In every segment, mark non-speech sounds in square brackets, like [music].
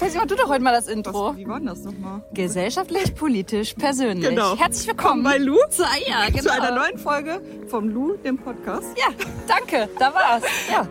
Percy, mach du doch heute mal das Intro. Was, wie war denn das nochmal? Gesellschaftlich, politisch, persönlich. Genau. Herzlich willkommen bei Lu zu, ja, genau. zu einer neuen Folge vom Lu, dem Podcast. Ja, danke, da war's. Ja.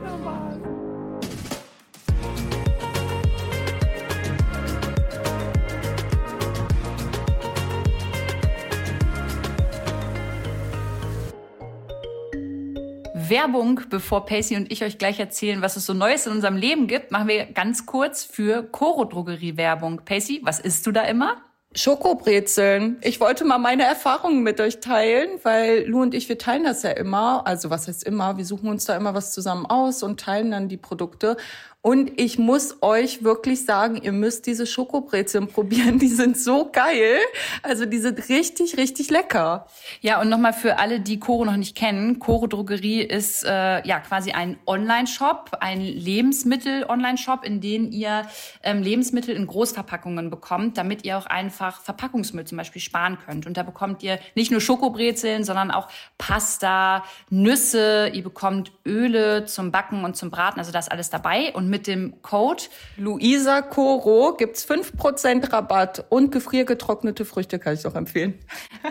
Werbung, bevor Pacey und ich euch gleich erzählen, was es so Neues in unserem Leben gibt, machen wir ganz kurz für Coro Drogerie Werbung. Pacey, was isst du da immer? Schokobrezeln. Ich wollte mal meine Erfahrungen mit euch teilen, weil Lu und ich, wir teilen das ja immer. Also was heißt immer? Wir suchen uns da immer was zusammen aus und teilen dann die Produkte. Und ich muss euch wirklich sagen, ihr müsst diese Schokobrezeln [laughs] probieren. Die sind so geil. Also die sind richtig, richtig lecker. Ja, und nochmal für alle, die Coro noch nicht kennen. Coro Drogerie ist äh, ja quasi ein Online-Shop, ein Lebensmittel-Online-Shop, in dem ihr ähm, Lebensmittel in Großverpackungen bekommt, damit ihr auch einfach Verpackungsmüll zum Beispiel sparen könnt. Und da bekommt ihr nicht nur Schokobrezeln, sondern auch Pasta, Nüsse, ihr bekommt Öle zum Backen und zum Braten. Also da ist alles dabei. Und mit dem Code Luisa Coro gibt's 5% Rabatt und gefriergetrocknete Früchte kann ich auch empfehlen.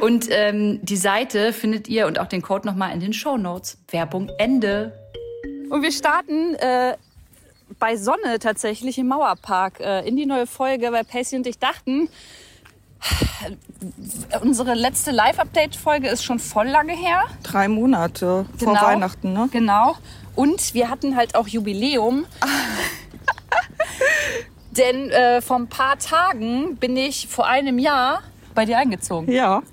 Und ähm, die Seite findet ihr und auch den Code nochmal in den Show Notes. Werbung Ende. Und wir starten äh, bei Sonne tatsächlich im Mauerpark äh, in die neue Folge, weil Pacey und ich dachten, unsere letzte Live-Update-Folge ist schon voll lange her. Drei Monate vor Genau. Weihnachten, ne? Genau. Und wir hatten halt auch Jubiläum. Denn äh, vor ein paar Tagen bin ich vor einem Jahr bei dir eingezogen. Ja.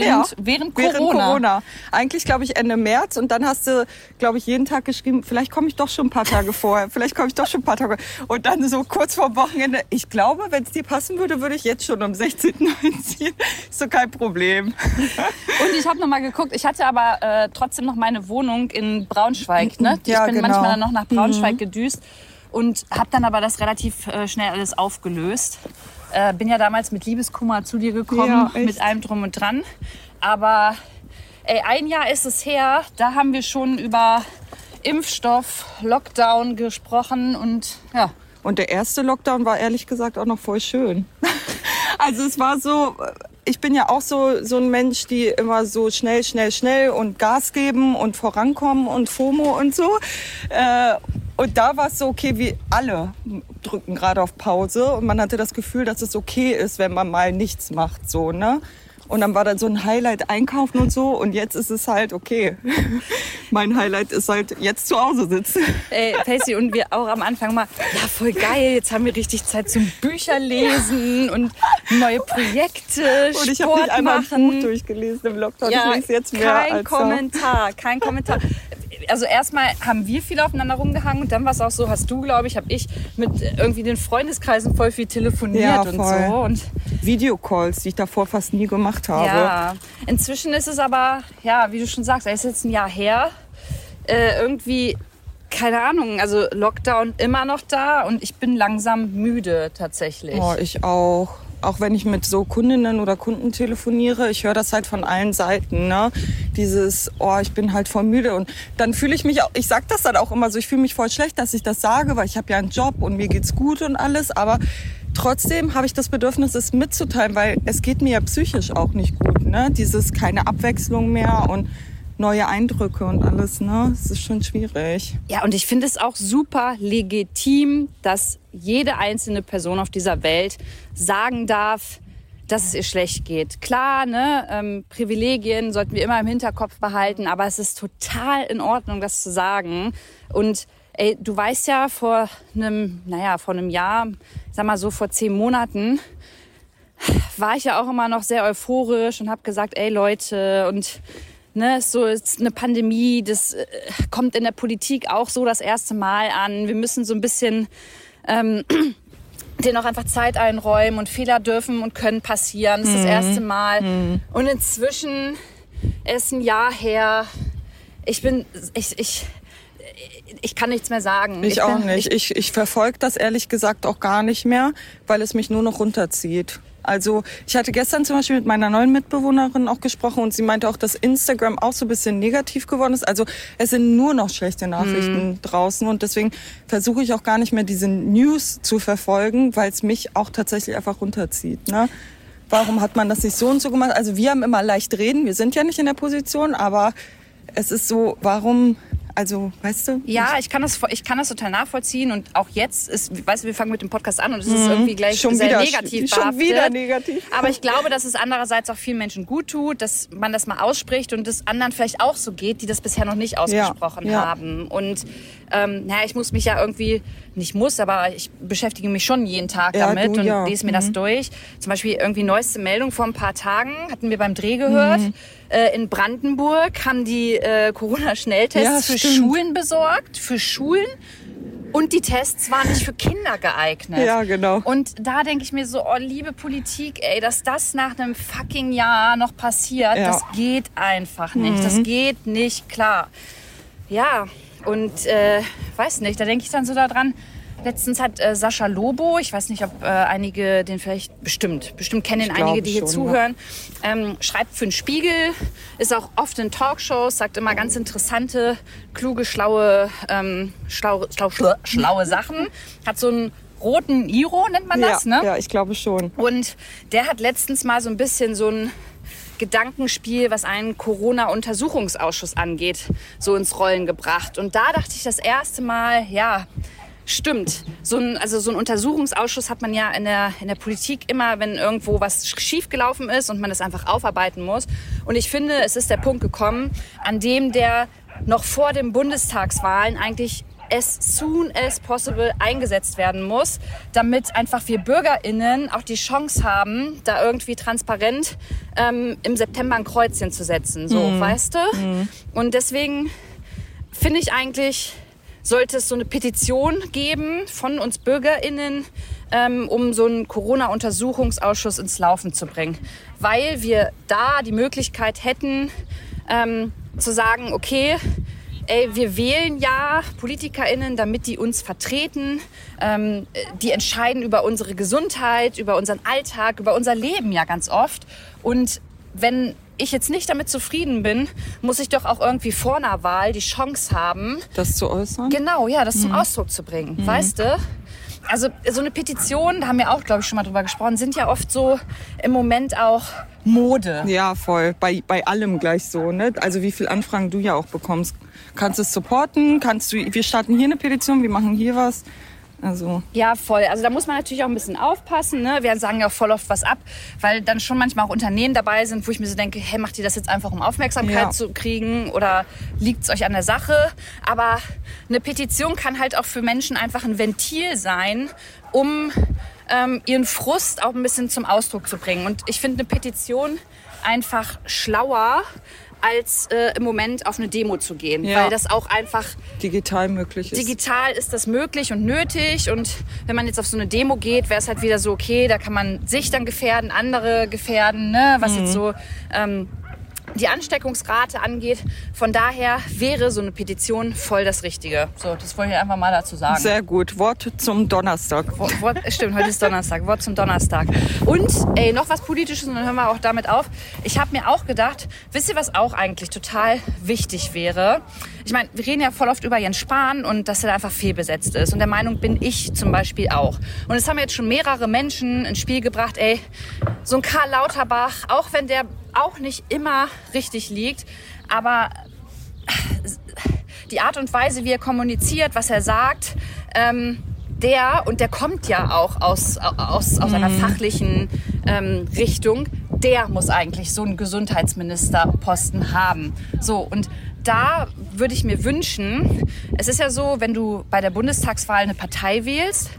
Während, Ja, während Corona. Während Corona. Eigentlich, glaube ich, Ende März. Und dann hast du, glaube ich, jeden Tag geschrieben, vielleicht komme ich doch schon ein paar Tage vorher. Vielleicht komme ich doch schon ein paar Tage. Und dann so kurz vor Wochenende. Ich glaube, wenn es dir passen würde, würde ich jetzt schon am 16. einziehen. Ist so kein Problem. [laughs] Und ich habe noch mal geguckt. Ich hatte aber äh, trotzdem noch meine Wohnung in Braunschweig. Ne? Ja, ich bin genau. manchmal dann noch nach Braunschweig gedüst und habe dann aber das relativ äh, schnell alles aufgelöst. Äh, bin ja damals mit Liebeskummer zu dir gekommen, Ja, mit allem drum und dran. Aber ey, ein Jahr ist es her. Da haben wir schon über Impfstoff, Lockdown gesprochen und ja. Und der erste Lockdown war ehrlich gesagt auch noch voll schön. [laughs] Also es war so, ich bin ja auch so, so ein Mensch, die immer so schnell, schnell, schnell und Gas geben und vorankommen und FOMO und so. Äh, Und da war es so, okay, wie alle drücken gerade auf Pause und man hatte das Gefühl, dass es okay ist, wenn man mal nichts macht, so, ne? Und dann war dann so ein Highlight einkaufen und so und jetzt ist es halt okay. [laughs] mein Highlight ist halt jetzt zu Hause sitzen. Ey, Pacey und wir auch am Anfang mal, ja voll geil, jetzt haben wir richtig Zeit zum Bücherlesen und neue Projekte, Und ich habe nicht einmal ein Buch durchgelesen im Lockdown. Ja, ich lese jetzt mehr kein. Kommentar, kein Kommentar. Also erstmal haben wir viel aufeinander rumgehangen und dann war es auch so, hast du, glaube ich, habe ich mit irgendwie den Freundeskreisen voll viel telefoniert Ja, und voll. so. Und Videocalls, die ich davor fast nie gemacht habe. ja, inzwischen ist es aber, ja, wie du schon sagst, es ist jetzt ein Jahr her. Äh, irgendwie, keine Ahnung, also Lockdown immer noch da und ich bin langsam müde tatsächlich. Oh, ich auch. Auch wenn ich mit so Kundinnen oder Kunden telefoniere, ich höre das halt von allen Seiten, ne? Dieses, oh, ich bin halt voll müde und dann fühle ich mich auch, ich sag das dann auch immer so, ich fühle mich voll schlecht, dass ich das sage, weil ich habe ja einen Job und mir geht's gut und alles, aber trotzdem habe ich das Bedürfnis, es mitzuteilen, weil es geht mir ja psychisch auch nicht gut, ne? Dieses keine Abwechslung mehr und neue Eindrücke und alles, ne? Es ist schon schwierig. Ja, und ich finde es auch super legitim, dass jede einzelne Person auf dieser Welt sagen darf, dass es ihr schlecht geht. Klar, ne, ähm, Privilegien sollten wir immer im Hinterkopf behalten, aber es ist total in Ordnung, das zu sagen. Und ey, du weißt ja, vor einem, naja, vor einem Jahr, sag mal so vor zehn Monaten, war ich ja auch immer noch sehr euphorisch und habe gesagt, ey Leute, und ne, ist so ist eine Pandemie, das äh, kommt in der Politik auch so das erste Mal an. Wir müssen so ein bisschen ähm, [clears throat] denen auch einfach Zeit einräumen und Fehler dürfen und können passieren. Das ist das erste Mal. Und inzwischen ist ein Jahr her. Ich bin, ich, ich, ich kann nichts mehr sagen. Ich, ich auch bin, nicht. Ich, ich verfolge das ehrlich gesagt auch gar nicht mehr, weil es mich nur noch runterzieht. Also ich hatte gestern zum Beispiel mit meiner neuen Mitbewohnerin auch gesprochen und sie meinte auch, dass Instagram auch so ein bisschen negativ geworden ist. Also es sind nur noch schlechte Nachrichten mhm. draußen und deswegen versuche ich auch gar nicht mehr diese News zu verfolgen, weil es mich auch tatsächlich einfach runterzieht. Ne? Warum hat man das nicht so und so gemacht? Also wir haben immer leicht reden, wir sind ja nicht in der Position, aber es ist so, warum also, weißt du? Ja, ich kann das, ich kann das total nachvollziehen. Und auch jetzt ist, weißt du, wir fangen mit dem Podcast an und es ist mhm. irgendwie gleich schon sehr wieder, negativ Schon behaftet. wieder negativ. Aber ich glaube, dass es andererseits auch vielen Menschen gut tut, dass man das mal ausspricht und es anderen vielleicht auch so geht, die das bisher noch nicht ausgesprochen ja, ja. haben. Und ähm, naja, ich muss mich ja irgendwie, nicht muss, aber ich beschäftige mich schon jeden Tag ja, damit du, und lese mir mhm. das durch. Zum Beispiel irgendwie neueste Meldung vor ein paar Tagen, hatten wir beim Dreh gehört. Mhm. Äh, in Brandenburg haben die äh, Corona-Schnelltests ja, für stimmt. Schulen besorgt, für Schulen. Und die Tests waren nicht für Kinder geeignet. Ja, genau. Und da denke ich mir so, oh, liebe Politik, ey, dass das nach einem fucking Jahr noch passiert, ja. das geht einfach nicht. Mhm. Das geht nicht klar. Ja, und äh, weiß nicht, da denke ich dann so daran, Letztens hat äh, Sascha Lobo, ich weiß nicht, ob äh, einige den vielleicht, bestimmt, bestimmt kennen einige, die hier schon, zuhören, ja. ähm, schreibt für den Spiegel, ist auch oft in Talkshows, sagt immer ganz interessante, kluge, schlaue, ähm, schlau, schlau, schlaue Sachen, hat so einen roten Iro, nennt man das, ja, ne? Ja, ich glaube schon. Und der hat letztens mal so ein bisschen so ein Gedankenspiel, was einen Corona-Untersuchungsausschuss angeht, so ins Rollen gebracht. Und da dachte ich das erste Mal, ja, Stimmt. So ein, also so ein Untersuchungsausschuss hat man ja in der, in der Politik immer, wenn irgendwo was schiefgelaufen ist und man das einfach aufarbeiten muss. Und ich finde, es ist der Punkt gekommen, an dem der noch vor den Bundestagswahlen eigentlich as soon as possible eingesetzt werden muss, damit einfach wir BürgerInnen auch die Chance haben, da irgendwie transparent ähm, im September ein Kreuzchen zu setzen. So, mhm. weißt du? Mhm. Und deswegen finde ich eigentlich, sollte es so eine Petition geben von uns BürgerInnen, ähm, um so einen Corona-Untersuchungsausschuss ins Laufen zu bringen. Weil wir da die Möglichkeit hätten, ähm, zu sagen, okay, ey, wir wählen ja PolitikerInnen, damit die uns vertreten. Ähm, die entscheiden über unsere Gesundheit, über unseren Alltag, über unser Leben ja ganz oft. Und wenn ich jetzt nicht damit zufrieden bin, muss ich doch auch irgendwie vor einer Wahl die Chance haben, das zu äußern. Genau, ja, das mhm. zum Ausdruck zu bringen. Mhm. Weißt du? Also so eine Petition, da haben wir auch, glaube ich, schon mal drüber gesprochen, sind ja oft so im Moment auch Mode. Ja, voll. Bei, bei allem gleich so. Ne? Also wie viele Anfragen du ja auch bekommst. Kannst du es supporten? Kannst du, wir starten hier eine Petition, wir machen hier was. Also. Ja, voll. Also da muss man natürlich auch ein bisschen aufpassen. Ne? Wir sagen ja voll oft was ab, weil dann schon manchmal auch Unternehmen dabei sind, wo ich mir so denke, hey, macht ihr das jetzt einfach, um Aufmerksamkeit ja. zu kriegen oder liegt es euch an der Sache? Aber eine Petition kann halt auch für Menschen einfach ein Ventil sein, um ähm, ihren Frust auch ein bisschen zum Ausdruck zu bringen. Und ich finde eine Petition einfach schlauer, als äh, im Moment auf eine Demo zu gehen, ja. weil das auch einfach digital möglich ist. Digital ist das möglich und nötig und wenn man jetzt auf so eine Demo geht, wäre es halt wieder so okay, da kann man sich dann gefährden, andere gefährden, ne? was mhm. jetzt so ähm, die Ansteckungsrate angeht. Von daher wäre so eine Petition voll das Richtige. So, das wollte ich einfach mal dazu sagen. Sehr gut. Wort zum Donnerstag. Wort, Wort, stimmt, heute ist Donnerstag. Wort zum Donnerstag. Und ey, noch was Politisches und dann hören wir auch damit auf. Ich habe mir auch gedacht, wisst ihr, was auch eigentlich total wichtig wäre? Ich meine, wir reden ja voll oft über Jens Spahn und dass er einfach fehlbesetzt ist. Und der Meinung bin ich zum Beispiel auch. Und es haben jetzt schon mehrere Menschen ins Spiel gebracht, ey, so ein Karl Lauterbach, auch wenn der auch nicht immer richtig liegt, aber die Art und Weise, wie er kommuniziert, was er sagt, ähm, der, und der kommt ja auch aus, aus, aus mhm. einer fachlichen ähm, Richtung, der muss eigentlich so einen Gesundheitsministerposten haben. So, und da würde ich mir wünschen, es ist ja so, wenn du bei der Bundestagswahl eine Partei wählst,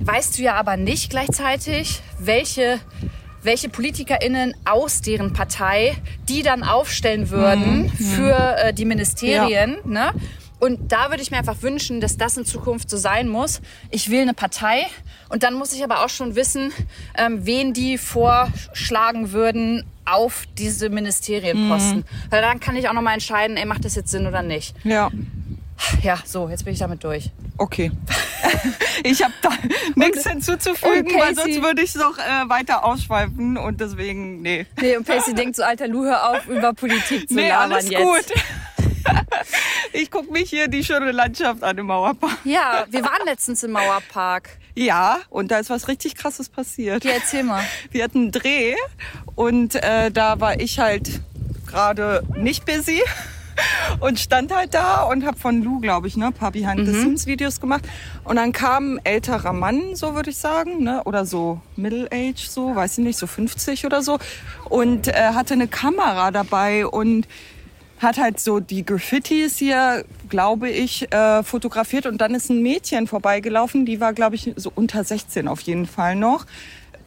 weißt du ja aber nicht gleichzeitig, welche welche PolitikerInnen aus deren Partei die dann aufstellen würden mhm. für äh, die Ministerien. Ja. Ne? Und da würde ich mir einfach wünschen, dass das in Zukunft so sein muss. Ich will eine Partei und dann muss ich aber auch schon wissen, ähm, wen die vorschlagen würden auf diese Ministerienposten. Mhm. Weil dann kann ich auch noch mal entscheiden, ey, macht das jetzt Sinn oder nicht. Ja. Ja, so, jetzt bin ich damit durch. Okay. [laughs] ich habe da nichts hinzuzufügen, weil sonst würde ich es noch äh, weiter ausschweifen und deswegen, nee. Nee, und Pacey denkt so, alter Lu, hör auf, über Politik zu Nee, labern alles jetzt. gut. [laughs] ich gucke mich hier die schöne Landschaft an im Mauerpark. Ja, wir waren letztens im Mauerpark. Ja, und da ist was richtig Krasses passiert. Ja, erzähl mal. Wir hatten einen Dreh und äh, da war ich halt gerade nicht busy und stand halt da und habe von Lou, glaube ich, ne, paar Behind the Scenes Videos gemacht. Und dann kam ein älterer Mann, so würde ich sagen, ne, oder so Middle Age, so, weiß ich nicht, so 50 oder so, und äh, hatte eine Kamera dabei und hat halt so die Graffitis hier, glaube ich, äh, fotografiert und dann ist ein Mädchen vorbeigelaufen, die war, glaube ich, so unter 16 auf jeden Fall noch.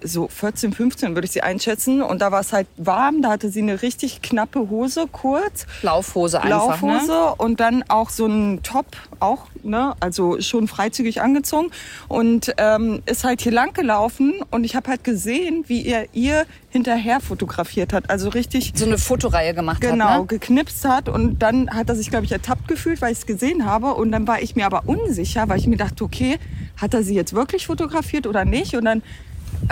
So 14, 15 würde ich sie einschätzen. Und da war es halt warm, da hatte sie eine richtig knappe Hose, kurz. Laufhose einfach, Laufhose ne? und dann auch so ein Top, auch, ne, also schon freizügig angezogen und ähm, ist halt hier lang gelaufen und ich habe halt gesehen, wie er ihr hinterher fotografiert hat. Also richtig So eine Fotoreihe gemacht genau hat, ne? geknipst hat und dann hat er sich, glaube ich, ertappt gefühlt, weil ich es gesehen habe und dann war ich mir aber unsicher, weil ich mir dachte, okay, hat er sie jetzt wirklich fotografiert oder nicht? Und dann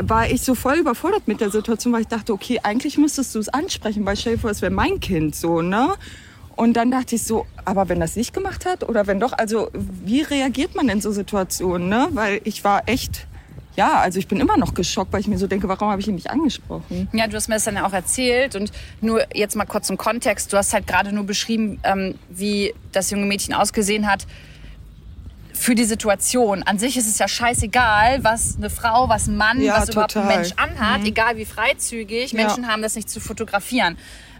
war ich so voll überfordert mit der Situation, weil ich dachte, okay, eigentlich müsstest du es ansprechen, weil vor, es wäre mein Kind so, ne? Und dann dachte ich so, aber wenn das nicht gemacht hat oder wenn doch, also wie reagiert man in so Situationen, ne? Weil ich war echt, ja, also ich bin immer noch geschockt, weil ich mir so denke, warum habe ich ihn nicht angesprochen? Ja, du hast mir das dann ja auch erzählt und nur jetzt mal kurz zum Kontext. Du hast halt gerade nur beschrieben, ähm, wie das junge Mädchen ausgesehen hat für die Situation. An sich ist es ja scheißegal, was eine Frau, was ein Mann, Ja, was überhaupt ein total. Mensch anhat, egal wie freizügig. Ja. Menschen haben das nicht zu fotografieren.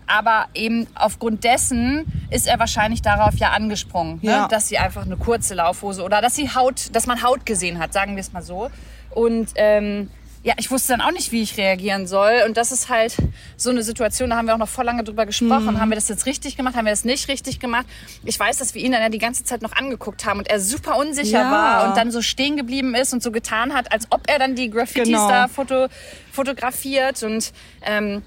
Aber eben aufgrund dessen ist er wahrscheinlich darauf ja angesprungen, ne? Ja. dass sie einfach eine kurze Laufhose oder dass sie Haut, dass man Haut gesehen hat, sagen wir es mal so. Und ähm, ja, ich wusste dann auch nicht, wie ich reagieren soll. Und das ist halt so eine Situation, da haben wir auch noch voll lange drüber gesprochen. Mhm. Haben wir das jetzt richtig gemacht? Haben wir das nicht richtig gemacht? Ich weiß, dass wir ihn dann ja die ganze Zeit noch angeguckt haben und er super unsicher Ja. war und dann so stehen geblieben ist und so getan hat, als ob er dann die Graffitis Genau. da foto, fotografiert. Und ähm,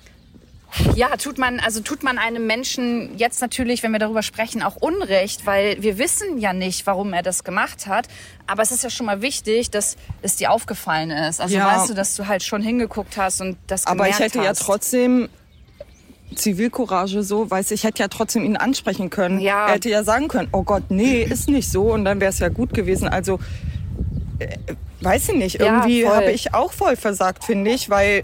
ja, tut man, also tut man einem Menschen jetzt natürlich, wenn wir darüber sprechen, auch Unrecht, weil wir wissen ja nicht, warum er das gemacht hat. Aber es ist ja schon mal wichtig, dass es dir aufgefallen ist. Also Ja. weißt du, dass du halt schon hingeguckt hast und das Aber ich gemerkt hätte ja hast. trotzdem Zivilcourage so, weiß ich, hätte ja trotzdem ihn ansprechen können. Ja. Er hätte ja sagen können, oh Gott, nee, [clears throat] ist nicht so und dann wäre es ja gut gewesen. Also äh, weiß ich nicht, Ja, irgendwie voll. habe ich auch voll versagt, finde ich, weil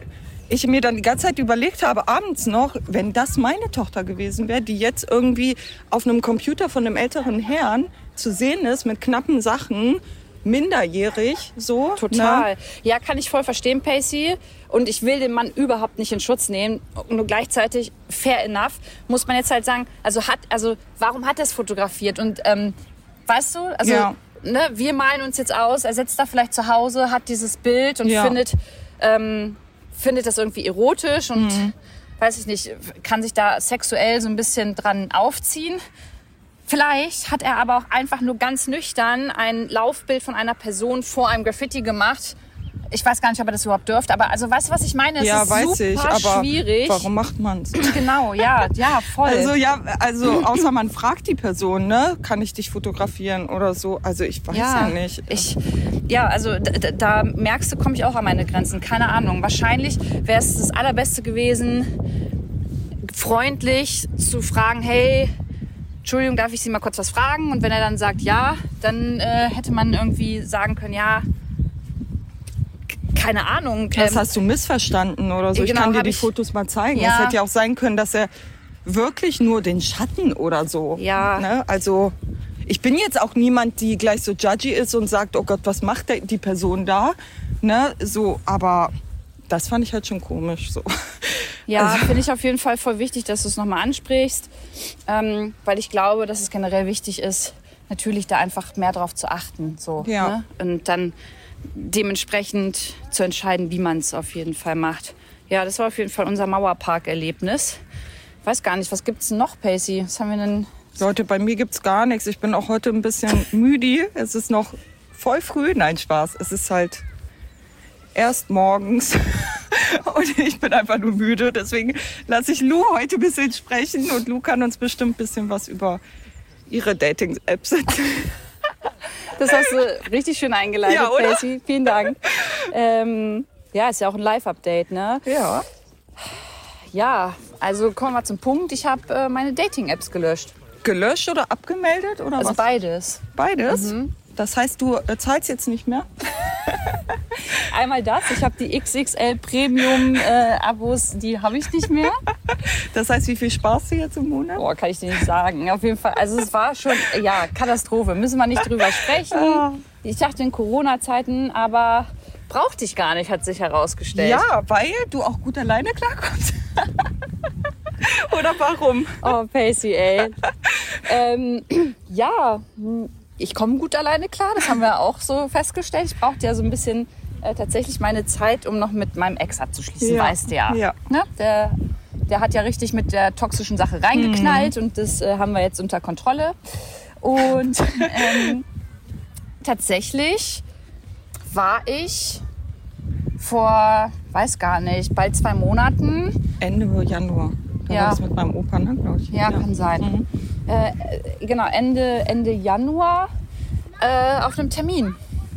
ich mir dann die ganze Zeit überlegt habe, abends noch, wenn das meine Tochter gewesen wäre, die jetzt irgendwie auf einem Computer von einem älteren Herrn zu sehen ist mit knappen Sachen, minderjährig, so. Ne? Total. Ja, kann ich voll verstehen, Pacey. Und ich will den Mann überhaupt nicht in Schutz nehmen. Nur gleichzeitig, fair enough, muss man jetzt halt sagen, also hat, also warum hat er es fotografiert? Und ähm, weißt du, also Ja. ne, wir malen uns jetzt aus, er sitzt da vielleicht zu Hause, hat dieses Bild und Ja. findet, ähm, findet das irgendwie erotisch und Mhm. weiß ich nicht, kann sich da sexuell so ein bisschen dran aufziehen. Vielleicht hat er aber auch einfach nur ganz nüchtern ein Laufbild von einer Person vor einem Graffiti gemacht. Ich weiß gar nicht, ob er das überhaupt dürfte, aber also weißt du, was ich meine? Es Ja, ist weiß super ich, aber schwierig. warum macht man's? Genau, ja, ja, voll. Also ja, also außer man fragt die Person, ne, kann ich dich fotografieren oder so. Also ich weiß ja, nicht. Ich, ja, also da, da- merkst du, komme ich auch an meine Grenzen. Keine Ahnung. Wahrscheinlich wäre es das Allerbeste gewesen, freundlich zu fragen, hey, Entschuldigung, darf ich Sie mal kurz was fragen? Und wenn er dann sagt ja, dann äh, hätte man irgendwie sagen können, ja, keine Ahnung. Das ähm, hast du missverstanden oder so. Ich genau, kann dir die ich- Fotos mal zeigen. Ja. Es hätte ja auch sein können, dass er wirklich nur den Schatten oder so. Ja. Ne? Also ich bin jetzt auch niemand, die gleich so judgy ist und sagt, oh Gott, was macht der, die Person da? Ne? So, aber das fand ich halt schon komisch. So. Ja, Also- finde ich auf jeden Fall voll wichtig, dass du es nochmal ansprichst, ähm, weil ich glaube, dass es generell wichtig ist, natürlich da einfach mehr drauf zu achten. So, Ja. ne? Und dann dementsprechend zu entscheiden, wie man es auf jeden Fall macht. Ja, das war auf jeden Fall unser Mauerpark-Erlebnis. Ich weiß gar nicht, was gibt's denn noch, Pacey? Was haben wir denn? Leute, bei mir gibt's gar nichts. Ich bin auch heute ein bisschen [laughs] müde. Es ist noch voll früh. Nein, Spaß. Es ist halt erst morgens. [laughs] Und ich bin einfach nur müde. Deswegen lasse ich Lou heute ein bisschen sprechen. Und Lou kann uns bestimmt ein bisschen was über ihre Dating-Apps sind. [laughs] Das hast du richtig schön eingeleitet, Ja, oder? Casey. Vielen Dank. Ähm, ja, ist ja auch ein Live-Update, ne? Ja. Ja, also kommen wir zum Punkt. Ich habe äh, meine Dating-Apps gelöscht. Gelöscht oder abgemeldet oder Also was? beides. Beides? Das heißt, du äh, zahlst jetzt nicht mehr? [laughs] Einmal das, ich habe die XXL Premium-Abos, die habe ich nicht mehr. [laughs] Das heißt, wie viel sparst du jetzt im Monat? Boah, kann ich dir nicht sagen. Auf jeden Fall, also es war schon, ja, Katastrophe. Müssen wir nicht drüber sprechen. [laughs] Ich dachte in Corona-Zeiten, aber brauchte ich gar nicht, hat sich herausgestellt. Ja, weil du auch gut alleine klarkommst. oder warum? Oh, Pacey, ey. ähm, ja, ich komme gut alleine klar. Das haben wir auch so festgestellt. Ich brauchte ja so ein bisschen äh, tatsächlich meine Zeit, um noch mit meinem Ex abzuschließen, Ja. weißt du ja. Ja. Ne? Der, der hat ja richtig mit der toxischen Sache reingeknallt und das äh, haben wir jetzt unter Kontrolle. Und [laughs] ähm, tatsächlich war ich vor, weiß gar nicht, bald zwei Monaten Ende Januar. Da Ja. war das mit meinem Opa, ne, glaube ich. Ja, kann sein. Äh, genau, Ende, Ende Januar äh, auf einem Termin.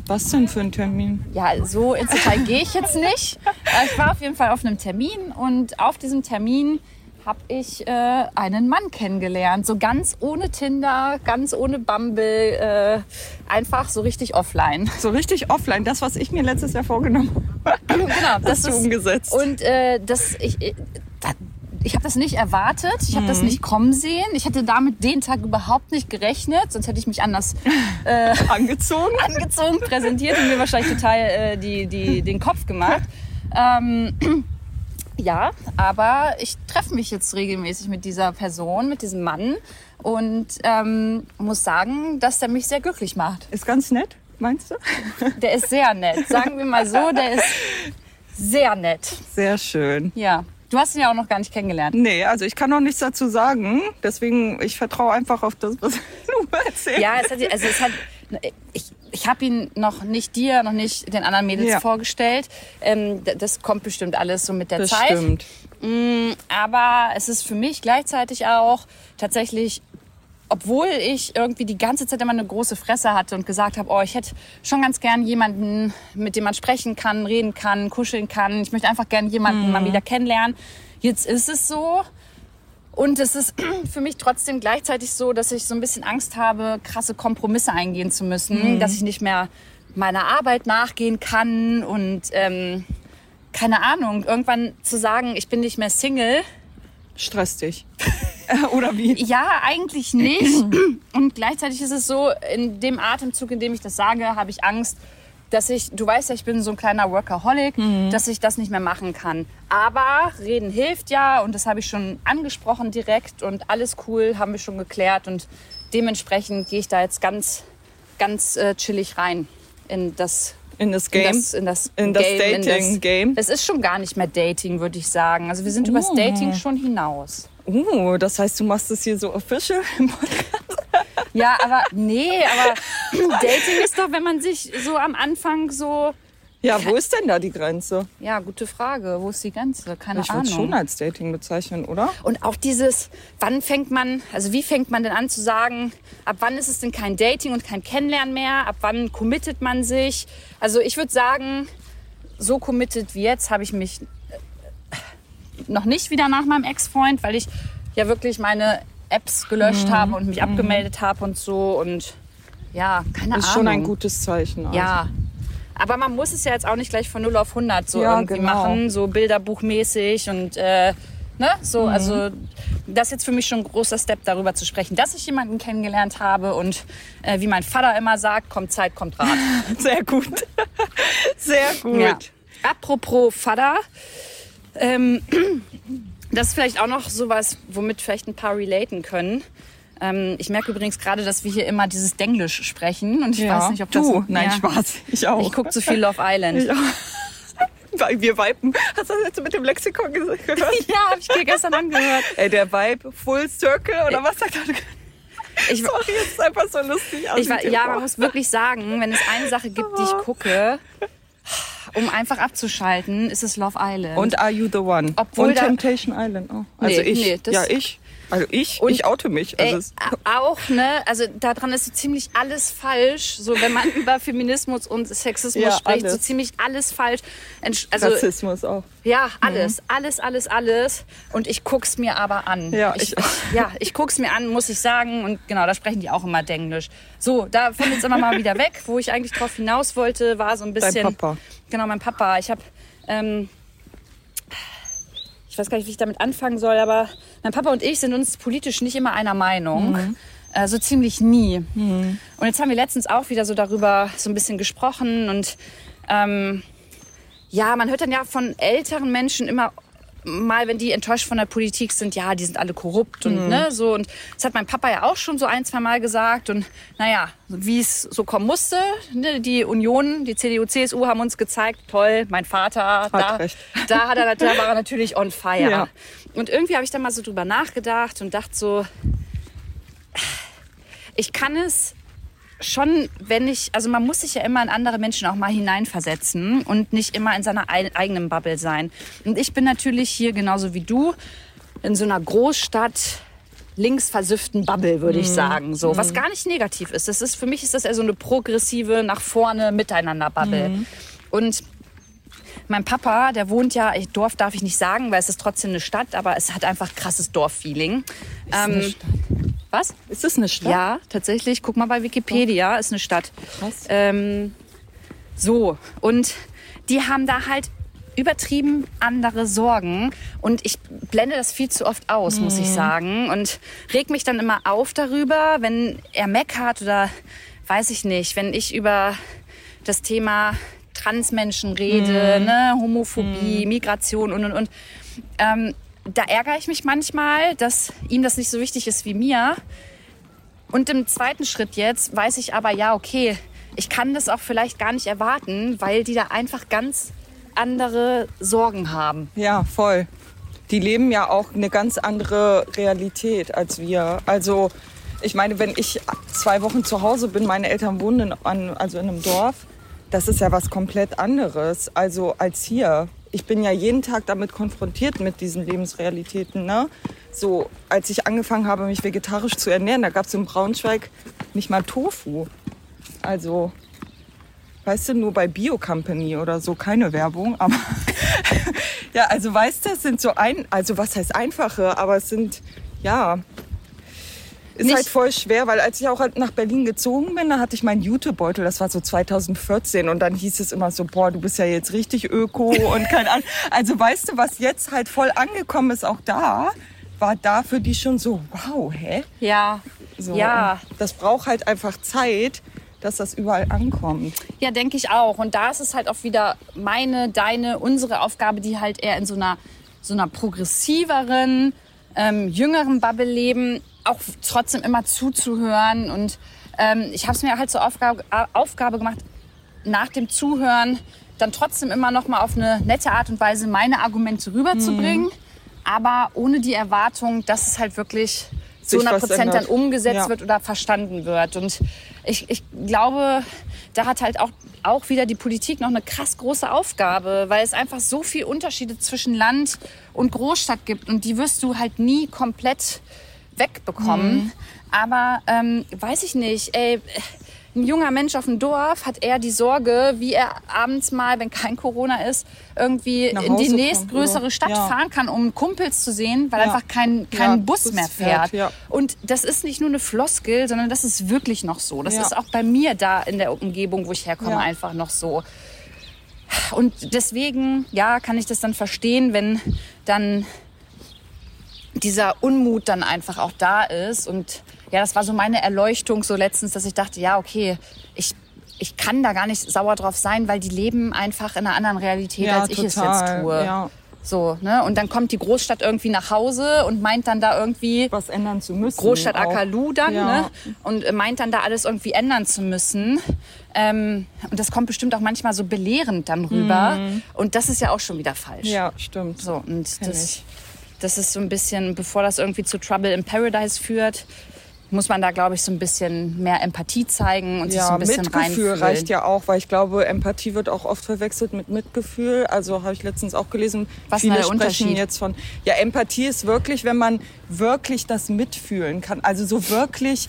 Was denn für ein Termin? Ja, so ins Detail gehe ich jetzt nicht. [laughs] Äh, Ich war auf jeden Fall auf einem Termin und auf diesem Termin habe ich äh, einen Mann kennengelernt. So ganz ohne Tinder, ganz ohne Bumble, äh, einfach so richtig offline. So richtig offline, das, was ich mir letztes Jahr vorgenommen habe. Genau, [laughs] Hast du umgesetzt. Und äh, das, ich, ich, habe das nicht erwartet, ich habe Mhm. das nicht kommen sehen. Ich hätte damit den Tag überhaupt nicht gerechnet, sonst hätte ich mich anders äh, [laughs] Angezogen? angezogen, präsentiert und mir wahrscheinlich total äh, die, die, den Kopf gemacht. Ähm, [clears throat] ja, aber ich treffe mich jetzt regelmäßig mit dieser Person, mit diesem Mann und ähm, muss sagen, dass der mich sehr glücklich macht. Ist ganz nett, meinst du? [laughs] Der ist sehr nett, sagen wir mal so, der ist [laughs] sehr nett. Sehr schön. Ja, du hast ihn ja auch noch gar nicht kennengelernt. Nee, also ich kann noch nichts dazu sagen. Deswegen, ich vertraue einfach auf das, was [laughs] du erzählst. Ja, es hat, also es hat, ich, ich habe ihn noch nicht dir, noch nicht den anderen Mädels Ja. vorgestellt. Ähm, das kommt bestimmt alles so mit der das Zeit. stimmt. Mm, Aber es ist für mich gleichzeitig auch tatsächlich, obwohl ich irgendwie die ganze Zeit immer eine große Fresse hatte und gesagt habe, oh, ich hätte schon ganz gern jemanden, mit dem man sprechen kann, reden kann, kuscheln kann. Ich möchte einfach gern jemanden mal wieder kennenlernen. Jetzt ist es so. Und es ist [clears throat] für mich trotzdem gleichzeitig so, dass ich so ein bisschen Angst habe, krasse Kompromisse eingehen zu müssen, dass ich nicht mehr meiner Arbeit nachgehen kann und ähm, keine Ahnung, irgendwann zu sagen, ich bin nicht mehr Single. Stress dich. [laughs] [laughs] Oder wie? Ja, eigentlich nicht. [clears throat] Und gleichzeitig ist es so, in dem Atemzug, in dem ich das sage, habe ich Angst, dass ich, du weißt ja, ich bin so ein kleiner Workaholic, dass ich das nicht mehr machen kann. Aber reden hilft ja und das habe ich schon angesprochen direkt und alles cool, haben wir schon geklärt und dementsprechend gehe ich da jetzt ganz, ganz äh, chillig rein in das In das in Game. das, in das, In das Game, in Dating-Game. Es ist schon gar nicht mehr Dating, würde ich sagen. Also wir sind übers Oh. Dating schon hinaus. Oh, das heißt, du machst es hier so official im Podcast? Ja, aber nee, aber Dating ist doch, wenn man sich so am Anfang so. Ja, wo ist denn da die Grenze? Ja, gute Frage. Wo ist die Grenze? Keine Ich würde es Ahnung. schon als Dating bezeichnen, oder? Und auch dieses, wann fängt man, also wie fängt man denn an zu sagen, ab wann ist es denn kein Dating und kein Kennenlernen mehr? Ab wann committet man sich? Also ich würde sagen, so committed wie jetzt habe ich mich noch nicht wieder nach meinem Ex-Freund, weil ich ja wirklich meine Apps gelöscht Mhm. habe und mich abgemeldet habe und so und ja, keine Ist Ahnung. schon ein gutes Zeichen. Also. Ja. Aber man muss es ja jetzt auch nicht gleich von 0 auf 100 so Ja, irgendwie genau. machen, so bilderbuchmäßig und äh, ne, so, Mhm. also das ist jetzt für mich schon ein großer Step darüber zu sprechen, dass ich jemanden kennengelernt habe und äh, wie mein Vater immer sagt, kommt Zeit, kommt Rat. [laughs] Sehr gut. [laughs] Sehr gut. Ja. Apropos Vater, ähm, [clears throat] das ist vielleicht auch noch sowas, womit vielleicht ein paar relaten können. Ähm, ich merke übrigens gerade, dass wir hier immer dieses Denglisch sprechen und ich Ja. weiß nicht, ob das... du, nein, ja. Spaß. Ich auch. Ich gucke zu viel Love Island. Ich auch. [laughs] Wir viben. Hast du das jetzt mit dem Lexikon ge- gehört? [laughs] Ja, habe ich dir gestern angehört. Ey, der Vibe, Full Circle oder was sagt er? Ich, Sorry, jetzt ist einfach so lustig. ich, ja, man muss wirklich sagen, wenn es eine Sache gibt, die ich gucke, um einfach abzuschalten, ist es Love Island. Und Are You the One? Obwohl Und Temptation Island. Oh. Also Nee, ich. nee, ja, ich. Also ich, Und- ich oute mich. Also a- auch, ne? Also daran ist so ziemlich alles falsch. So, wenn man [laughs] über Feminismus und Sexismus Ja, spricht, so alles. ziemlich alles falsch. Also, Rassismus auch. ja, alles, alles, alles, alles. Und ich guck's mir aber an. Ja, ich, ich- [laughs] ja, ich guck's mir an, muss ich sagen. Und genau, da sprechen die auch immer Denglisch. So, da von jetzt immer mal wieder weg. Wo ich eigentlich drauf hinaus wollte, war so ein bisschen. Papa. Genau, mein Papa. Ich habe, ähm, ich weiß gar nicht, wie ich damit anfangen soll, aber mein Papa und ich sind uns politisch nicht immer einer Meinung. Mhm. Äh, so ziemlich nie. Und jetzt haben wir letztens auch wieder so darüber so ein bisschen gesprochen und ähm, ja, man hört dann ja von älteren Menschen immer mal, wenn die enttäuscht von der Politik sind, ja, die sind alle korrupt und ne, so. Und das hat mein Papa ja auch schon so ein, zwei Mal gesagt. Und naja, wie es so kommen musste, ne, die Union, die CDU, CSU haben uns gezeigt, toll, mein Vater, da, recht. da, hat er, da war er natürlich on fire. Ja. Und irgendwie habe ich dann mal so drüber nachgedacht und dachte so, ich kann es schon, wenn ich, also man muss sich ja immer in andere Menschen auch mal hineinversetzen und nicht immer in seiner ei- eigenen Bubble sein. Und ich bin natürlich hier genauso wie du in so einer Großstadt linksversüfften Bubble, würde ich sagen, so was gar nicht negativ ist. Das ist für mich ist das eher so eine progressive nach vorne Miteinander Bubble. Und mein Papa, der wohnt ja, Dorf darf ich nicht sagen, weil es ist trotzdem eine Stadt, aber es hat einfach krasses Dorffeeling. eine Ähm, was? Ist das eine Stadt? Ja, tatsächlich. Guck mal bei Wikipedia, ist eine Stadt. Krass. Ähm, so, und die haben da halt übertrieben andere Sorgen und ich blende das viel zu oft aus, muss Mhm. ich sagen und reg mich dann immer auf darüber, wenn er meckert oder weiß ich nicht, wenn ich über das Thema Transmenschen rede, Mhm. ne, Homophobie, Migration und und und. Ähm, da ärgere ich mich manchmal, dass ihm das nicht so wichtig ist wie mir. Und im zweiten Schritt jetzt weiß ich aber, ja, okay, ich kann das auch vielleicht gar nicht erwarten, weil die da einfach ganz andere Sorgen haben. Ja, voll. Die leben ja auch eine ganz andere Realität als wir. Also ich meine, wenn ich zwei Wochen zu Hause bin, meine Eltern wohnen an, also in einem Dorf, das ist ja was komplett anderes also als hier. Ich bin ja jeden Tag damit konfrontiert mit diesen Lebensrealitäten. Ne? So, als ich angefangen habe, mich vegetarisch zu ernähren, da gab es in Braunschweig nicht mal Tofu. Also weißt du, nur bei Bio Company oder so, keine Werbung, aber [laughs] ja, also weißt du, es sind so ein, also was heißt einfache, aber es sind, ja, ist Nicht- halt voll schwer, weil als ich auch halt nach Berlin gezogen bin, da hatte ich meinen Jutebeutel, das war so 2014 und dann hieß es immer so, boah, du bist ja jetzt richtig öko und kein Ahnung. Also weißt du, was jetzt halt voll angekommen ist, auch da, war da für die schon so, wow, hä? Ja, So, ja, Das braucht halt einfach Zeit, dass das überall ankommt. ja, denke ich auch. Und da ist es halt auch wieder meine, deine, unsere Aufgabe, die halt eher in so einer, so einer progressiveren, ähm, jüngeren Bubble leben, auch trotzdem immer zuzuhören. Und ähm, ich habe es mir halt zur Aufgabe, Aufgabe gemacht, nach dem Zuhören dann trotzdem immer noch mal auf eine nette Art und Weise meine Argumente rüberzubringen, aber ohne die Erwartung, dass es halt wirklich zu Sich 100 was Prozent dann umgesetzt Ja. wird oder verstanden wird. Und ich, ich glaube, da hat halt auch, auch wieder die Politik noch eine krass große Aufgabe, weil es einfach so viel Unterschiede zwischen Land und Großstadt gibt und die wirst du halt nie komplett wegbekommen. Mhm. Aber ähm, weiß ich nicht, ey, ein junger Mensch auf dem Dorf hat eher die Sorge, wie er abends mal, wenn kein Corona ist, irgendwie in die nächstgrößere oder? Stadt Ja. fahren kann, um Kumpels zu sehen, weil Ja. einfach kein, Ja, kein Bus, Bus mehr fährt, fährt. ja. Und das ist nicht nur eine Floskel, sondern das ist wirklich noch so. Das Ja. ist auch bei mir da in der Umgebung, wo ich herkomme, Ja. einfach noch so. Und deswegen, ja, kann ich das dann verstehen, wenn dann dieser Unmut dann einfach auch da ist. Und ja, das war so meine Erleuchtung so letztens, dass ich dachte, ja, okay, ich, ich kann da gar nicht sauer drauf sein, weil die leben einfach in einer anderen Realität, als ich es jetzt tue. Ja, So, ne? Und dann kommt die Großstadt irgendwie nach Hause und meint dann da irgendwie was ändern zu müssen. Großstadt. Akalu dann, Ja. ne? Und äh, meint dann da alles irgendwie ändern zu müssen. Ähm, und das kommt bestimmt auch manchmal so belehrend dann rüber. Und das ist ja auch schon wieder falsch. Mhm. Ja, stimmt. So, und Kenn das, ich. Das ist so ein bisschen, bevor das irgendwie zu Trouble in Paradise führt, muss man da, glaube ich, so ein bisschen mehr Empathie zeigen und sich so Ja, ein bisschen Mitgefühl reinfühlen. reicht ja auch, weil ich glaube, Empathie wird auch oft verwechselt mit Mitgefühl. Also habe ich letztens auch gelesen, Was viele sprechen jetzt von. Ja, Empathie ist wirklich, wenn man wirklich das mitfühlen kann. Also so wirklich.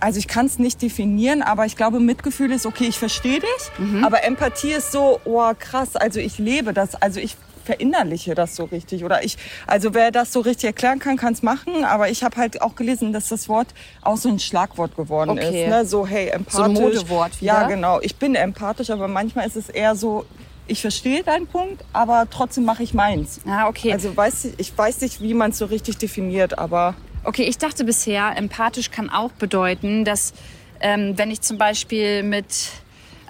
Also ich kann es nicht definieren, aber ich glaube, Mitgefühl ist okay, ich verstehe dich. Mhm. Aber Empathie ist so, oh krass, also ich lebe das, also ich verinnerliche das so richtig oder ich also wer das so richtig erklären kann kann es machen aber ich habe halt auch gelesen dass das Wort auch so ein Schlagwort geworden Okay. ist ne? so hey empathisch Modewort wieder. ja genau ich bin empathisch aber manchmal ist es eher so ich verstehe deinen Punkt aber trotzdem mache ich meins Ah, okay. also weiß ich, ich weiß nicht wie man es so richtig definiert aber Okay, ich dachte bisher, empathisch kann auch bedeuten, dass ähm, wenn ich zum Beispiel mit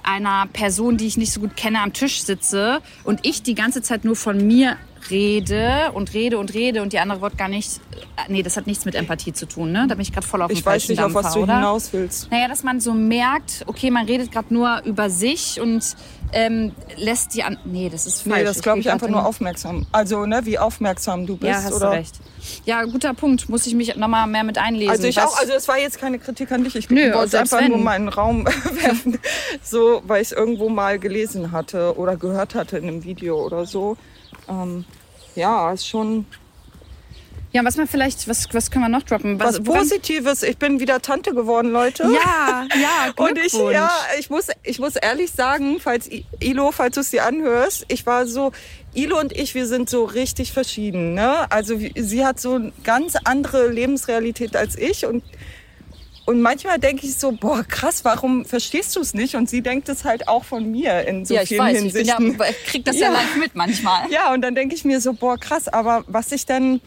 einer Person, die ich nicht so gut kenne, am Tisch sitze und ich die ganze Zeit nur von mir rede und rede und rede und die andere wird gar nicht. äh, Nee, das hat nichts mit Empathie zu tun, ne? Da bin ich gerade voll auf dem ich weiß nicht auf was Dampfer, du oder? hinaus willst Naja, dass man so merkt, okay, man redet gerade nur über sich und ähm, lässt die an. Nee, das ist falsch. nee das glaube ich grad einfach in- nur aufmerksam also ne wie aufmerksam du bist Ja, hast oder du recht. Ja, guter Punkt. Muss ich mich nochmal mehr mit einlesen. Also ich Was- auch, also es war jetzt keine Kritik an dich. Ich Nö, wollte einfach nur wenn. mal in den Raum [laughs] werfen, so, weil ich es irgendwo mal gelesen hatte oder gehört hatte in einem Video oder so. Ähm, ja, ist schon Ja, was man vielleicht, was, was können wir noch droppen? was woran- Positives. Ich bin wieder Tante geworden, Leute. Ja, ja, [laughs] Und ich, ja, ich muss, ich muss ehrlich sagen, falls Ilo, falls du es dir anhörst, ich war so, Ilo und ich, wir sind so richtig verschieden. Ne? Also sie hat so eine ganz andere Lebensrealität als ich und und manchmal denke ich so, boah, krass, warum verstehst du es nicht? Und sie denkt es halt auch von mir in so ja, ich vielen weiß, ich, bin ja, Hinsichten. ich krieg das [laughs] ja. Ja. live mit manchmal. Ja, und dann denke ich mir so, boah, krass, aber was ich dann,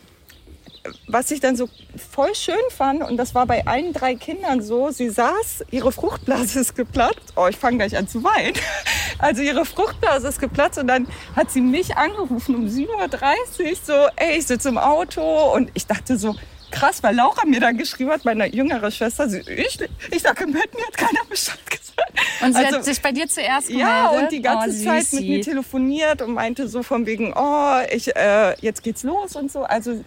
was ich dann so voll schön fand, und das war bei allen drei Kindern so, sie saß, ihre Fruchtblase ist geplatzt. Oh, ich fange gleich an zu weinen. [laughs] Also ihre Fruchtblase ist geplatzt und dann hat sie mich angerufen um 7.30 Uhr, so, ey, ich sitze im Auto und ich dachte so, krass, weil Laura mir dann geschrieben hat, meine jüngere Schwester, sie, ich, ich sage, mir hat keiner Bescheid gesagt. Und sie Also- hat sich bei dir zuerst gemeldet. Ja, und die ganze oh, Zeit mit mir telefoniert und meinte so von wegen, oh, ich, äh, jetzt geht's los und so. Also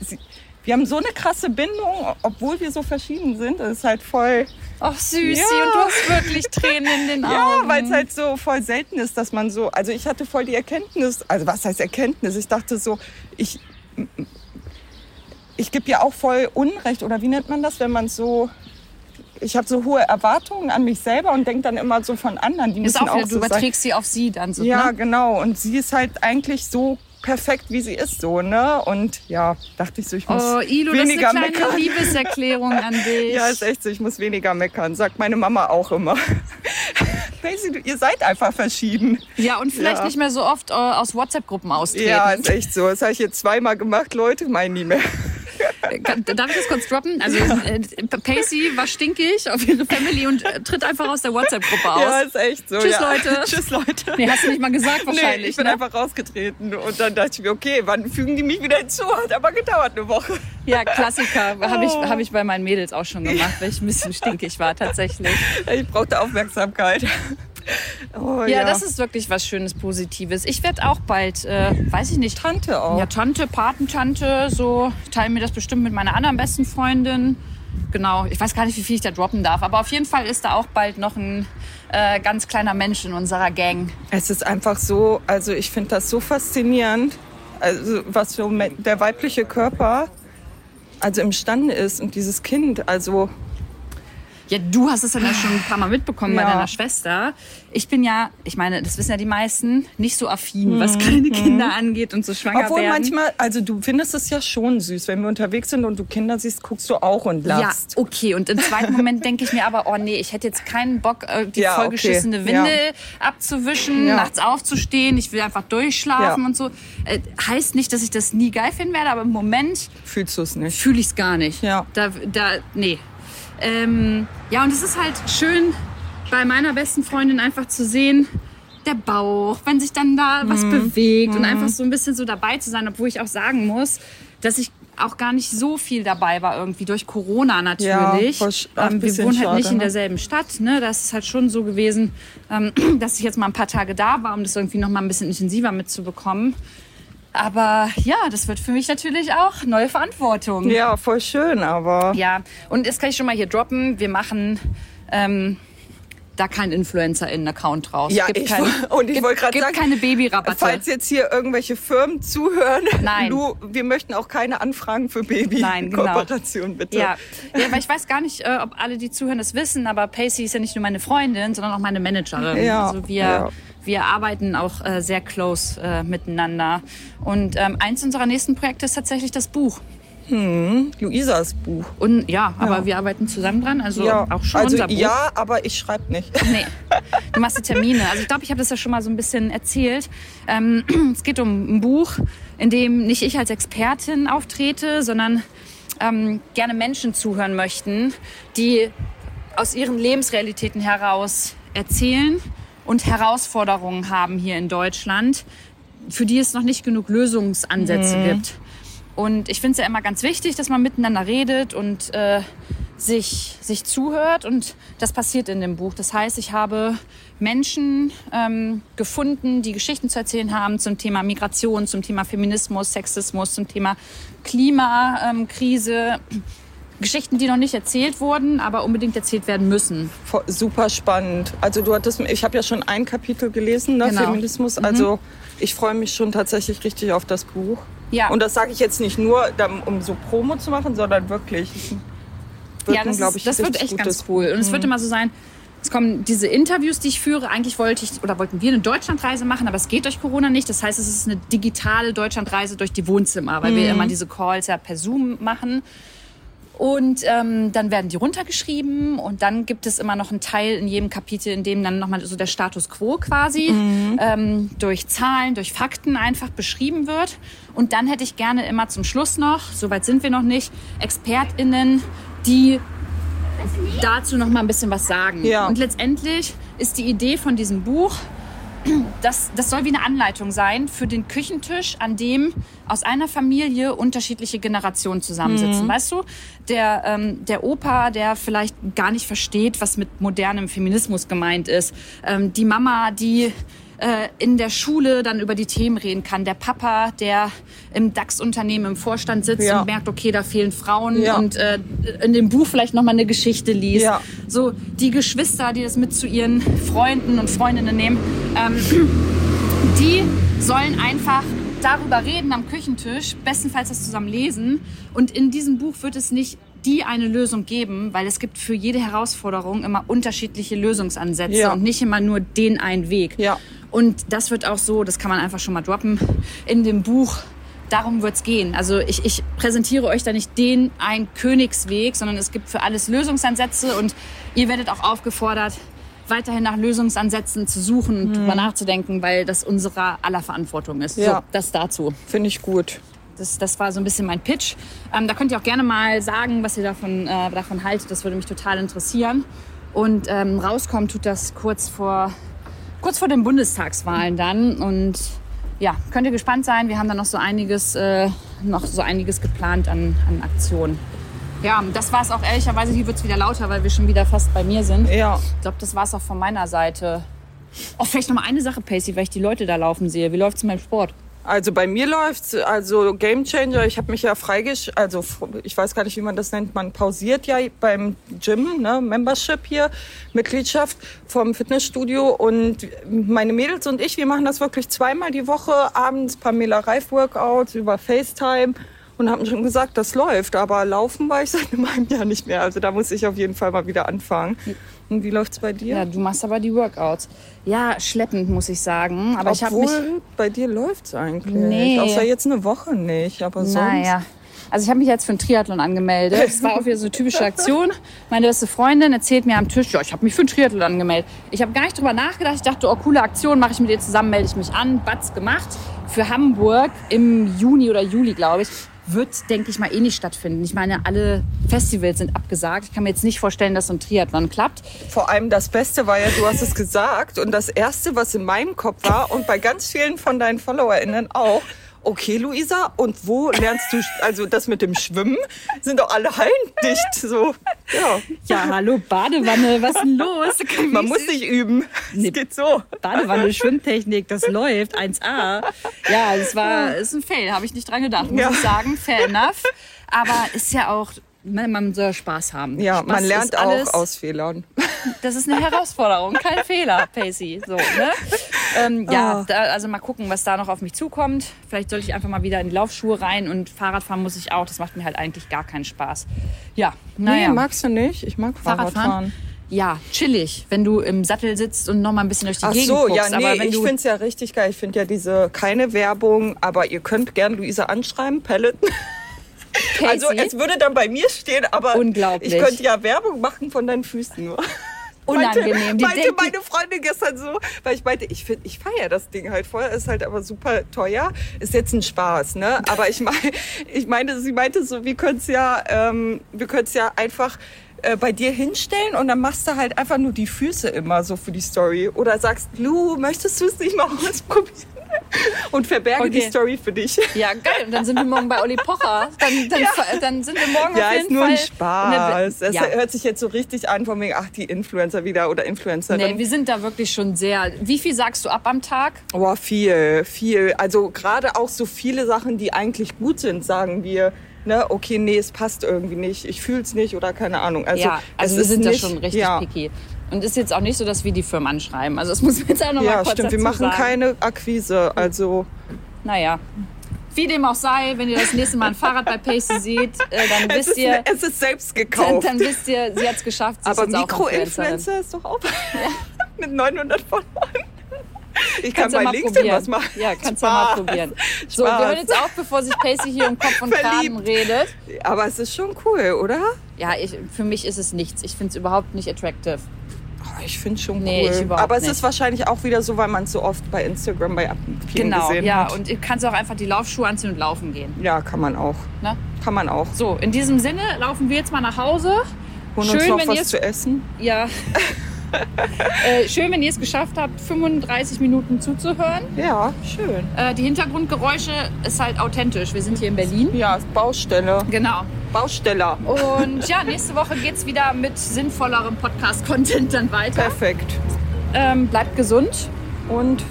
sie, wir haben so eine krasse Bindung, obwohl wir so verschieden sind. Das ist halt voll, Och, süßi. Ja. Und du hast wirklich Tränen in den [laughs] Augen. ja, weil es halt so voll selten ist, dass man so, also ich hatte voll die Erkenntnis, also was heißt Erkenntnis? Ich dachte so, ich, ich gebe ja auch voll Unrecht oder wie nennt man das, wenn man so, ich habe so hohe Erwartungen an mich selber und denke dann immer so von anderen, die Ist müssen auch auch du so sein. überträgst sie auf sie dann so. Ja, Ne? genau. Und sie ist halt eigentlich so perfekt, wie sie ist, so, ne? Und ja, dachte ich so, ich muss Oh, Ilo, das ist weniger eine kleine meckern. Liebeserklärung an [laughs] dich. Ja, ist echt so, ich muss weniger meckern, sagt meine Mama auch immer. [laughs] Du- ihr seid einfach verschieden. Ja, und vielleicht Ja. nicht mehr so oft äh, aus WhatsApp-Gruppen austreten. Ja, ist echt so. Das habe ich jetzt zweimal gemacht, Leute, meinen nie mehr. Darf ich das kurz droppen? Also äh, Pacey war stinkig auf ihre Family und äh, tritt einfach aus der WhatsApp-Gruppe aus. Ja, ist echt so. Tschüss, ja. Leute. [laughs] Tschüss, Leute. Nee, hast du nicht mal gesagt Nee, wahrscheinlich. ich bin ne? einfach rausgetreten und dann dachte ich mir, okay, wann fügen die mich wieder hinzu? Hat aber gedauert eine Woche. Ja, Klassiker. Habe ich, Oh. hab ich bei meinen Mädels auch schon gemacht, weil ich ein bisschen [laughs] stinkig war tatsächlich. Ich brauchte Aufmerksamkeit. Oh, Ja, das ist wirklich was Schönes, Positives. Ich werde auch bald, äh, weiß ich nicht, Tante auch. ja, Tante, Patentante, so teile mir das bestimmt mit meiner anderen besten Freundin. Genau, ich weiß gar nicht, wie viel ich da droppen darf, aber auf jeden Fall ist da auch bald noch ein äh, ganz kleiner Mensch in unserer Gang. Es ist einfach so, also ich finde das so faszinierend, also was me- der weibliche Körper also imstande ist und dieses Kind, also Ja, du hast es ja schon ein paar Mal mitbekommen bei Ja. deiner Schwester. Ich bin ja, ich meine, das wissen ja die meisten, nicht so affin, was kleine Kinder angeht und so schwanger Mhm. obwohl werden. manchmal, also du findest es ja schon süß, wenn wir unterwegs sind und du Kinder siehst, guckst du auch und Ja, lachst. okay. Und im zweiten Moment [laughs] denke ich mir aber, oh nee, ich hätte jetzt keinen Bock, äh, die Ja, vollgeschissene okay. Windel abzuwischen, Ja. nachts aufzustehen. Ich will einfach durchschlafen Ja. und so. Äh, heißt nicht, dass ich das nie geil finden werde, aber im Moment Fühlst du es nicht? fühle ich es gar nicht. Ja. Da, da, nee. Ähm, ja, und es ist halt schön, bei meiner besten Freundin einfach zu sehen, der Bauch, wenn sich dann da was Mhm. bewegt und einfach so ein bisschen so dabei zu sein, obwohl ich auch sagen muss, dass ich auch gar nicht so viel dabei war irgendwie durch Corona natürlich. ach, ähm, wir wohnen halt schade, nicht in ne? derselben Stadt. Ne? Das ist halt schon so gewesen, ähm, [clears throat] dass ich jetzt mal ein paar Tage da war, um das irgendwie noch mal ein bisschen intensiver mitzubekommen. Aber ja, das wird für mich natürlich auch neue Verantwortung. Ja, voll schön, aber. Ja, und jetzt kann ich schon mal hier droppen. Wir machen ähm, da keinen Influencer-In-Account draus. Ja, gibt ich, kein, [laughs] und ich wollte gerade gibt sagen, keine Babyrabatte. falls jetzt hier irgendwelche Firmen zuhören, [laughs] Nein. Lu, wir möchten auch keine Anfragen für Nein, genau. Baby-Kooperation, bitte. Ja. ja, weil ich weiß gar nicht, äh, ob alle, die zuhören, das wissen, aber Pacey ist ja nicht nur meine Freundin, sondern auch meine Managerin. Ja, Also wir, ja. Wir arbeiten auch äh, sehr close äh, miteinander. Und ähm, eins unserer nächsten Projekte ist tatsächlich das Buch. Luisas Buch. Und ja, aber wir arbeiten zusammen dran, also ja, auch schon also unser Buch. ja, aber ich schreibe nicht. Nee, du machst die Termine. Also ich glaube, ich habe das ja schon mal so ein bisschen erzählt. Ähm, [clears throat] es geht um ein Buch, in dem nicht ich als Expertin auftrete, sondern ähm, gerne Menschen zuhören möchten, die aus ihren Lebensrealitäten heraus erzählen und Herausforderungen haben hier in Deutschland, für die es noch nicht genug Lösungsansätze gibt. Und ich finde es ja immer ganz wichtig, dass man miteinander redet und äh, sich, sich zuhört. Und das passiert in dem Buch. Das heißt, ich habe Menschen ähm, gefunden, die Geschichten zu erzählen haben zum Thema Migration, zum Thema Feminismus, Sexismus, zum Thema Klimakrise. Geschichten, die noch nicht erzählt wurden, aber unbedingt erzählt werden müssen. Super spannend. Also du hattest, ich habe ja schon ein Kapitel gelesen, ne, Genau. Feminismus. Also ich freue mich schon tatsächlich richtig auf das Buch. Ja. Und das sage ich jetzt nicht nur, um so Promo zu machen, sondern wirklich. Wird ja, das, ist, ich, das wird echt ganz gutes- cool. Und es wird immer so sein, es kommen diese Interviews, die ich führe. Eigentlich wollte ich oder wollten wir eine Deutschlandreise machen, aber es geht durch Corona nicht. Das heißt, es ist eine digitale Deutschlandreise durch die Wohnzimmer, weil wir immer diese Calls ja per Zoom machen. Und ähm, dann werden die runtergeschrieben und dann gibt es immer noch einen Teil in jedem Kapitel, in dem dann nochmal so der Status quo quasi ähm, durch Zahlen, durch Fakten einfach beschrieben wird. Und dann hätte ich gerne immer zum Schluss noch, soweit sind wir noch nicht, ExpertInnen, die dazu noch mal ein bisschen was sagen. Ja. Und letztendlich ist die Idee von diesem Buch, das, das soll wie eine Anleitung sein für den Küchentisch, an dem aus einer Familie unterschiedliche Generationen zusammensitzen. Weißt du, der, ähm, der Opa, der vielleicht gar nicht versteht, was mit modernem Feminismus gemeint ist. Ähm, die Mama, die äh, in der Schule dann über die Themen reden kann. Der Papa, der im DAX-Unternehmen im Vorstand sitzt Ja. und merkt, okay, da fehlen Frauen Ja. und äh, in dem Buch vielleicht noch mal eine Geschichte liest. Ja. So die Geschwister, die das mit zu ihren Freunden und Freundinnen nehmen, ähm, [clears throat] die sollen einfach darüber reden am Küchentisch, bestenfalls das zusammen lesen. Und in diesem Buch wird es nicht die eine Lösung geben, weil es gibt für jede Herausforderung immer unterschiedliche Lösungsansätze Ja. und nicht immer nur den einen Weg. Ja. Und das wird auch so, das kann man einfach schon mal droppen, in dem Buch. Darum wird's gehen. Also ich, ich präsentiere euch da nicht den einen Königsweg, sondern es gibt für alles Lösungsansätze und ihr werdet auch aufgefordert, weiterhin nach Lösungsansätzen zu suchen und drüber nachzudenken, weil das unserer aller Verantwortung ist. Ja. So, das dazu. Finde ich gut. Das, das war so ein bisschen mein Pitch. Ähm, da könnt ihr auch gerne mal sagen, was ihr davon, äh, davon haltet. Das würde mich total interessieren. Und ähm, rauskommen tut das kurz vor, kurz vor den Bundestagswahlen dann. Und ja, könnt ihr gespannt sein. Wir haben da noch so einiges, äh, noch so einiges geplant an, an Aktionen. Ja, das war es auch ehrlicherweise. Hier wird es wieder lauter, weil wir schon wieder fast bei mir sind. Ja. Ich glaube, das war es auch von meiner Seite. Oh, vielleicht noch mal eine Sache, Pacey, weil ich die Leute da laufen sehe. Wie läuft es in meinem Sport? Also bei mir läuft's, also Game Changer, ich habe mich ja freigesch, also ich weiß gar nicht, wie man das nennt, man pausiert ja beim Gym, ne, Membership hier, Mitgliedschaft vom Fitnessstudio und meine Mädels und ich, wir machen das wirklich zweimal die Woche, abends Pamela Reif Workouts über FaceTime und haben schon gesagt, das läuft, aber laufen war ich seit einem halben Jahr nicht mehr, also da muss ich auf jeden Fall mal wieder anfangen. Und wie läuft's bei dir? Ja, du machst aber die Workouts. Ja, schleppend, muss ich sagen. Aber ich habe mich. Obwohl, bei dir läuft's eigentlich. Nee. Außer jetzt eine Woche nicht, aber sonst. Naja. Also ich habe mich jetzt für einen Triathlon angemeldet. Das war auch wieder so eine typische Aktion. Meine beste Freundin erzählt mir am Tisch, ja, ich habe mich für einen Triathlon angemeldet. Ich habe gar nicht drüber nachgedacht. Ich dachte, oh, coole Aktion, mache ich mit ihr zusammen, melde ich mich an. Batz gemacht. Für Hamburg im Juni oder Juli, glaube ich. Wird, denke ich mal, eh nicht stattfinden. Ich meine, alle Festivals sind abgesagt. Ich kann mir jetzt nicht vorstellen, dass so ein Triathlon klappt. Vor allem das Beste war ja, du hast es gesagt. Und das Erste, was in meinem Kopf war und bei ganz vielen von deinen FollowerInnen auch, okay, Luisa, und wo lernst du, also das mit dem Schwimmen, sind doch alle Hallen dicht, so, ja. Ja, hallo, Badewanne, was ist denn los? [laughs] Man muss sich üben. Es Nee. geht so. Badewanne, Schwimmtechnik, das läuft, 1A. Ja, es war, ist ein Fail, habe ich nicht dran gedacht, muss Ja. ich sagen, fair enough. Aber ist ja auch, man, man soll Spaß haben. Ja, Spaß man lernt auch aus Fehlern. [laughs] Das ist eine Herausforderung, kein [laughs] Fehler, Pacey. So, ne? ähm, ja, Ah. da, also mal gucken, was da noch auf mich zukommt. Vielleicht sollte ich einfach mal wieder in die Laufschuhe rein und Fahrradfahren muss ich auch. Das macht mir halt eigentlich gar keinen Spaß. Ja, naja. Nee, magst du nicht? Ich mag Fahrradfahren. Fahrradfahren? Ja, chillig, wenn du im Sattel sitzt und noch mal ein bisschen durch die Ach Gegend so, guckst. ja, aber nee, wenn ich finde es ja richtig geil. Ich finde ja diese, keine Werbung, aber ihr könnt gern Luisa anschreiben, Peloton. Also Casey, es würde dann bei mir stehen, aber Unglaublich. ich könnte ja Werbung machen von deinen Füßen [laughs] nur. Unangenehm. Meinte, meinte meine Freundin gestern so, weil ich meinte, ich, find- ich feiere das Ding halt voll, ist halt aber super teuer. Ist jetzt ein Spaß, ne? Aber ich meine, [laughs] ich meine, sie meinte so, wir können es ja, ähm, wir können es ja einfach äh, bei dir hinstellen und dann machst du halt einfach nur die Füße immer so für die Story. Oder sagst, Lu, möchtest du es nicht mal [laughs] ausprobieren? Und verberge Okay. die Story für dich. ja, geil. Und dann sind wir morgen bei Olli Pocher. Dann, dann, dann sind wir morgen Ja, auf jeden ist nur Fall. ein Spaß. Es Ja. hört sich jetzt so richtig an von wegen, ach, die Influencer wieder oder Influencer. Nee, wir sind da wirklich schon sehr. Wie viel sagst du ab am Tag? Boah, viel, viel. Also gerade auch so viele Sachen, die eigentlich gut sind, sagen wir. Ne, okay, nee, es passt irgendwie nicht, ich fühl's nicht oder keine Ahnung. Also, ja, also es wir ist sind nicht, da schon richtig ja, picky. Und ist jetzt auch nicht so, dass wir die Firmen anschreiben. Also das [laughs] muss man jetzt auch noch mal Ja, kurz stimmt, wir machen sagen. keine Akquise. Also, Naja. Wie dem auch sei, wenn ihr das nächste Mal ein Fahrrad bei Pacey seht, äh, dann [laughs] es wisst ist, ihr, es ist selbst dann, gekauft. dann wisst ihr, sie hat es geschafft. Sie Aber. Mikro-Influencer ist doch auch [laughs] mit 900 Followern. Ich Kannst kann ja bei mal LinkedIn was machen. Ja, kannst du ja mal probieren. So, wir Spaß. hören jetzt auf, bevor sich Pacey hier um Kopf und Kragen Verliebt. redet. Aber es ist schon cool, oder? Ja, ich, für mich ist es nichts. Ich finde es überhaupt nicht attractive. Oh, ich finde schon Nee, cool. überhaupt Aber es nicht. ist wahrscheinlich auch wieder so, weil man es so oft bei Instagram bei vielen Genau, gesehen ja. hat. Und du kannst auch einfach die Laufschuhe anziehen und laufen gehen. Ja, kann man auch. Ne? Kann man auch. So, in diesem Sinne laufen wir jetzt mal nach Hause. Holen Schön, uns noch wenn was ihr es zu essen. Ja. [laughs] [laughs] äh, schön, wenn ihr es geschafft habt, 35 Minuten zuzuhören. Ja, schön. Äh, die Hintergrundgeräusche ist halt authentisch. Wir sind hier in Berlin. Ja, Baustelle. Genau. Bausteller. Und ja, nächste Woche geht es wieder mit sinnvollerem Podcast-Content dann weiter. Perfekt. Ähm, bleibt gesund. Und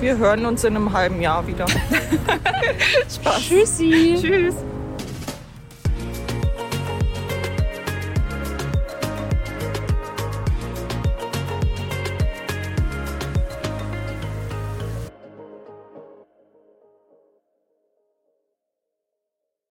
wir hören uns in einem halben Jahr wieder. [laughs] Tschüssi. Tschüss.